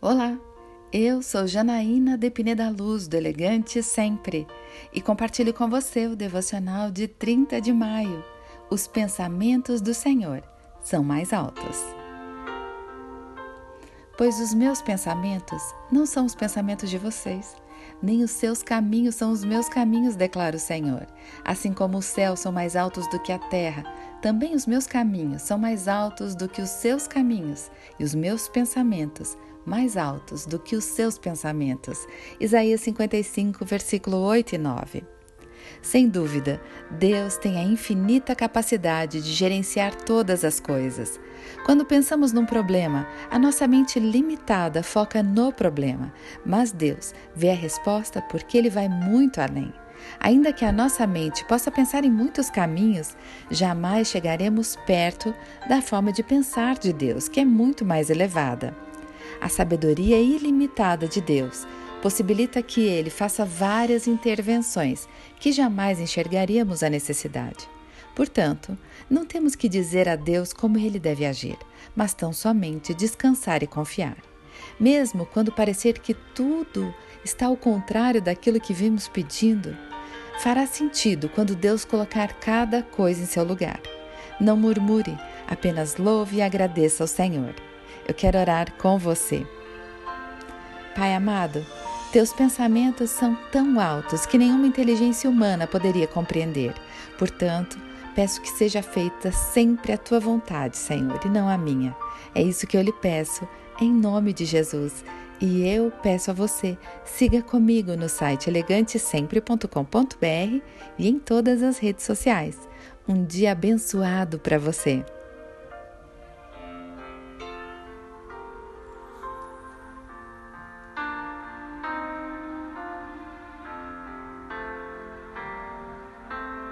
Olá, eu sou Janaína de Pineda Luz, do Elegante Sempre, e compartilho com você o devocional de 30 de maio. Os pensamentos do Senhor são mais altos. Pois os meus pensamentos não são os pensamentos de vocês, nem os seus caminhos são os meus caminhos, declara o Senhor. Assim como os céus são mais altos do que a terra, também os meus caminhos são mais altos do que os seus caminhos, e os meus pensamentos mais altos do que os seus pensamentos. Isaías 55, versículo 8 e 9. Sem dúvida, Deus tem a infinita capacidade de gerenciar todas as coisas. Quando pensamos num problema, a nossa mente limitada foca no problema, mas Deus vê a resposta porque Ele vai muito além. Ainda que a nossa mente possa pensar em muitos caminhos, jamais chegaremos perto da forma de pensar de Deus, que é muito mais elevada. A sabedoria ilimitada de Deus possibilita que ele faça várias intervenções que jamais enxergaríamos a necessidade. Portanto, não temos que dizer a Deus como ele deve agir, mas tão somente descansar e confiar. Mesmo quando parecer que tudo está ao contrário daquilo que vimos pedindo, fará sentido quando Deus colocar cada coisa em seu lugar. Não murmure, apenas louve e agradeça ao Senhor. Eu quero orar com você. Pai amado, teus pensamentos são tão altos que nenhuma inteligência humana poderia compreender. Portanto, peço que seja feita sempre a tua vontade, Senhor, e não a minha. É isso que eu lhe peço, em nome de Jesus. E eu peço a você, siga comigo no site elegantesempre.com.br e em todas as redes sociais. Um dia abençoado para você.